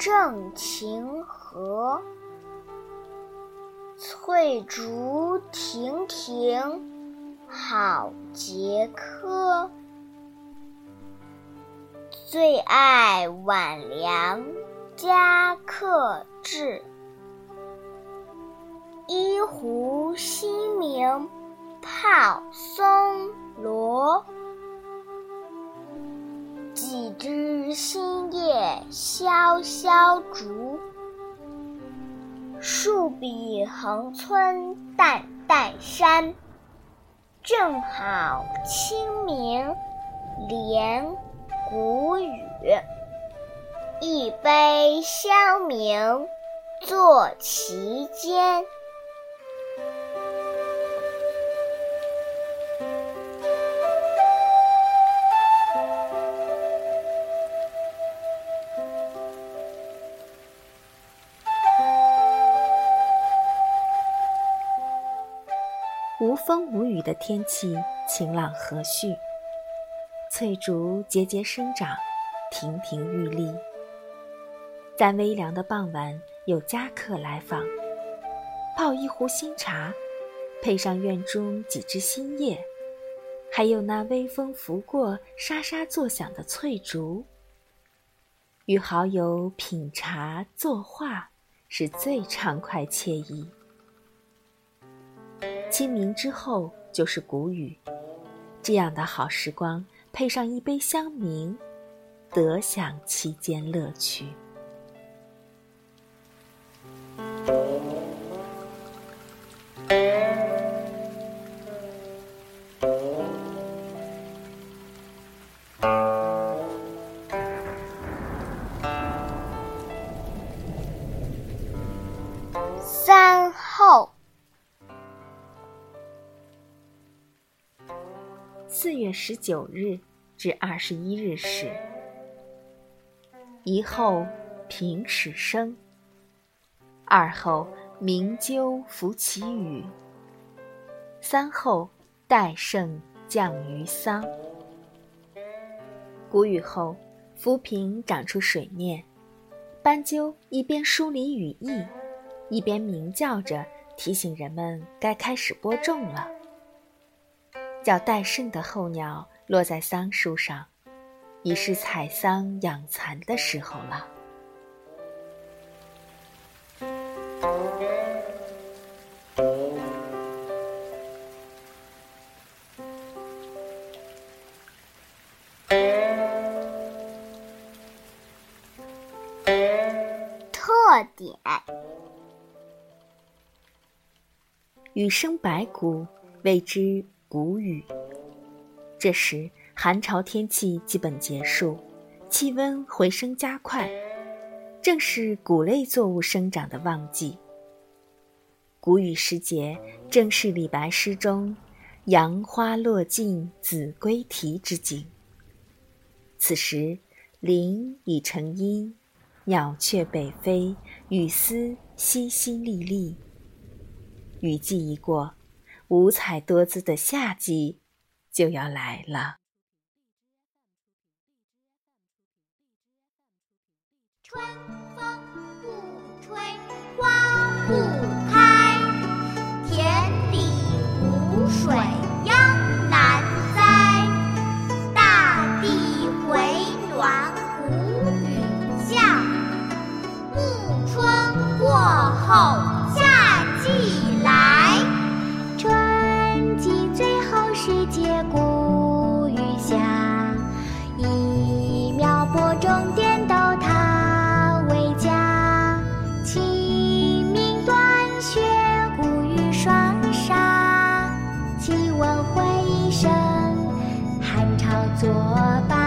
正晴和。翠竹亭亭好节柯。最爱晚凉佳客至。一壶新茗泡松萧萧竹。树笔横村淡淡山，正好清明连谷雨。一杯香茗坐其间。无风无雨的天气，晴朗和煦。翠竹节节生长，亭亭玉立。在微凉的傍晚，有家客来访，泡一壶新茶，配上院中几枝新叶，还有那微风拂过、沙沙作响的翠竹，与好友品茶作画，是最畅快惬意。清明之后就是谷雨，这样的好时光，配上一杯香茗，得享其间乐趣。十九日至二十一日时，一后平始生，二后鸣鸠拂其羽，三后戴胜降于桑。谷雨后，浮萍长出水面，斑鸠一边梳理羽翼，一边鸣叫着提醒人们该开始播种了。叫戴胜的候鸟落在桑树上，已是采桑养蚕的时候了。特点：雨生百谷，谓之。谷雨，这时寒潮天气基本结束，气温回升加快，正是谷类作物生长的旺季。谷雨时节，正是李白诗中“杨花落尽子规啼”之景。此时，林已成阴，鸟雀北飞，雨丝淅淅沥沥。雨季一过。五彩多姿的夏季就要来了。春风不吹花不开，田里无水做吧。